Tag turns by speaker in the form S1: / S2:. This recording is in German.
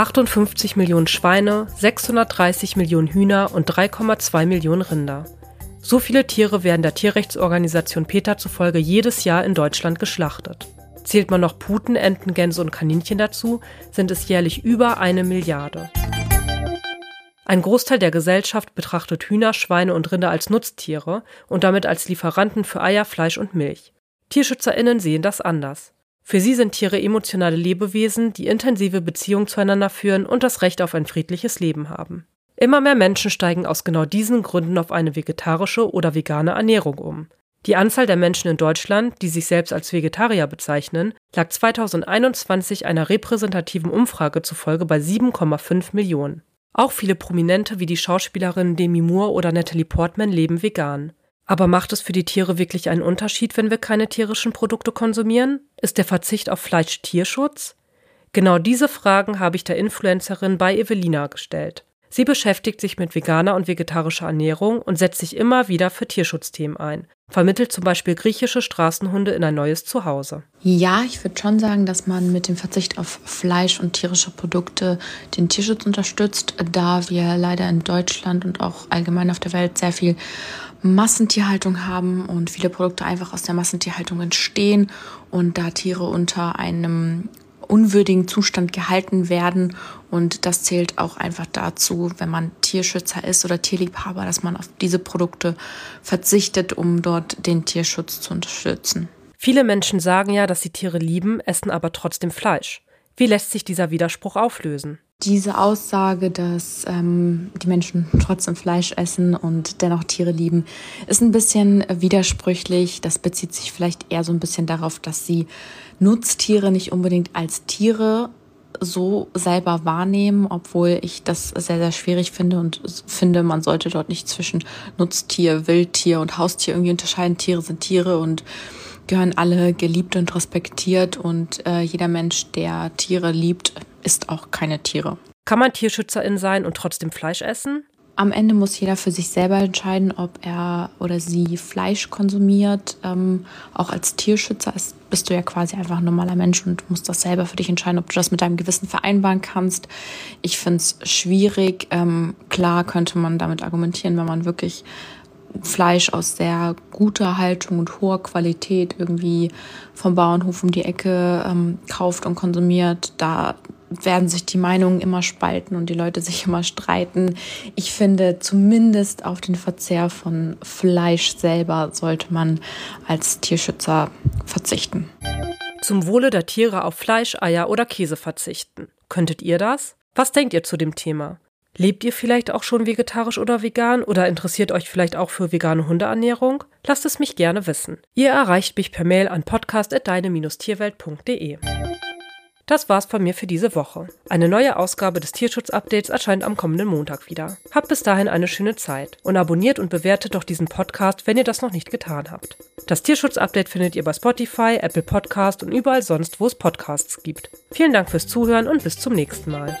S1: 58 Millionen Schweine, 630 Millionen Hühner und 3,2 Millionen Rinder. So viele Tiere werden der Tierrechtsorganisation PETA zufolge jedes Jahr in Deutschland geschlachtet. Zählt man noch Puten, Enten, Gänse und Kaninchen dazu, sind es jährlich über eine Milliarde. Ein Großteil der Gesellschaft betrachtet Hühner, Schweine und Rinder als Nutztiere und damit als Lieferanten für Eier, Fleisch und Milch. TierschützerInnen sehen das anders. Für sie sind Tiere emotionale Lebewesen, die intensive Beziehungen zueinander führen und das Recht auf ein friedliches Leben haben. Immer mehr Menschen steigen aus genau diesen Gründen auf eine vegetarische oder vegane Ernährung um. Die Anzahl der Menschen in Deutschland, die sich selbst als Vegetarier bezeichnen, lag 2021 einer repräsentativen Umfrage zufolge bei 7,5 Millionen. Auch viele Prominente wie die Schauspielerinnen Demi Moore oder Natalie Portman leben vegan. Aber macht es für die Tiere wirklich einen Unterschied, wenn wir keine tierischen Produkte konsumieren? Ist der Verzicht auf Fleisch Tierschutz? Genau diese Fragen habe ich der Influencerin bei Evelina gestellt. Sie beschäftigt sich mit veganer und vegetarischer Ernährung und setzt sich immer wieder für Tierschutzthemen ein, vermittelt zum Beispiel griechische Straßenhunde in ein neues Zuhause.
S2: Ja, ich würde schon sagen, dass man mit dem Verzicht auf Fleisch und tierische Produkte den Tierschutz unterstützt, da wir leider in Deutschland und auch allgemein auf der Welt sehr viel Massentierhaltung haben und viele Produkte einfach aus der Massentierhaltung entstehen und da Tiere unter einem unwürdigen Zustand gehalten werden. Und das zählt auch einfach dazu, wenn man Tierschützer ist oder Tierliebhaber, dass man auf diese Produkte verzichtet, um dort den Tierschutz zu unterstützen.
S1: Viele Menschen sagen ja, dass sie Tiere lieben, essen aber trotzdem Fleisch. Wie lässt sich dieser Widerspruch auflösen?
S2: Diese Aussage, dass ähm, die Menschen trotzdem Fleisch essen und dennoch Tiere lieben, ist ein bisschen widersprüchlich. Das bezieht sich vielleicht eher so ein bisschen darauf, dass sie Nutztiere nicht unbedingt als Tiere so selber wahrnehmen, obwohl ich das sehr, sehr schwierig finde und finde, man sollte dort nicht zwischen Nutztier, Wildtier und Haustier irgendwie unterscheiden. Tiere sind Tiere und gehören alle geliebt und respektiert und äh, jeder Mensch, der Tiere liebt, isst auch keine Tiere.
S1: Kann man Tierschützerin sein und trotzdem Fleisch essen?
S2: Am Ende muss jeder für sich selber entscheiden, ob er oder sie Fleisch konsumiert. Ähm, auch als Tierschützer ist, bist du ja quasi einfach ein normaler Mensch und musst das selber für dich entscheiden, ob du das mit deinem Gewissen vereinbaren kannst. Ich finde es schwierig. Ähm, klar könnte man damit argumentieren, wenn man wirklich Fleisch aus sehr guter Haltung und hoher Qualität irgendwie vom Bauernhof um die Ecke ähm, kauft und konsumiert, da werden sich die Meinungen immer spalten und die Leute sich immer streiten. Ich finde, zumindest auf den Verzehr von Fleisch selber sollte man als Tierschützer verzichten.
S1: Zum Wohle der Tiere auf Fleisch, Eier oder Käse verzichten. Könntet ihr das? Was denkt ihr zu dem Thema? Lebt ihr vielleicht auch schon vegetarisch oder vegan oder interessiert euch vielleicht auch für vegane Hundeernährung? Lasst es mich gerne wissen. Ihr erreicht mich per Mail an podcast.deine-tierwelt.de. Das war's von mir für diese Woche. Eine neue Ausgabe des Tierschutz-Updates erscheint am kommenden Montag wieder. Habt bis dahin eine schöne Zeit und abonniert und bewertet doch diesen Podcast, wenn ihr das noch nicht getan habt. Das Tierschutz-Update findet ihr bei Spotify, Apple Podcast und überall sonst, wo es Podcasts gibt. Vielen Dank fürs Zuhören und bis zum nächsten Mal.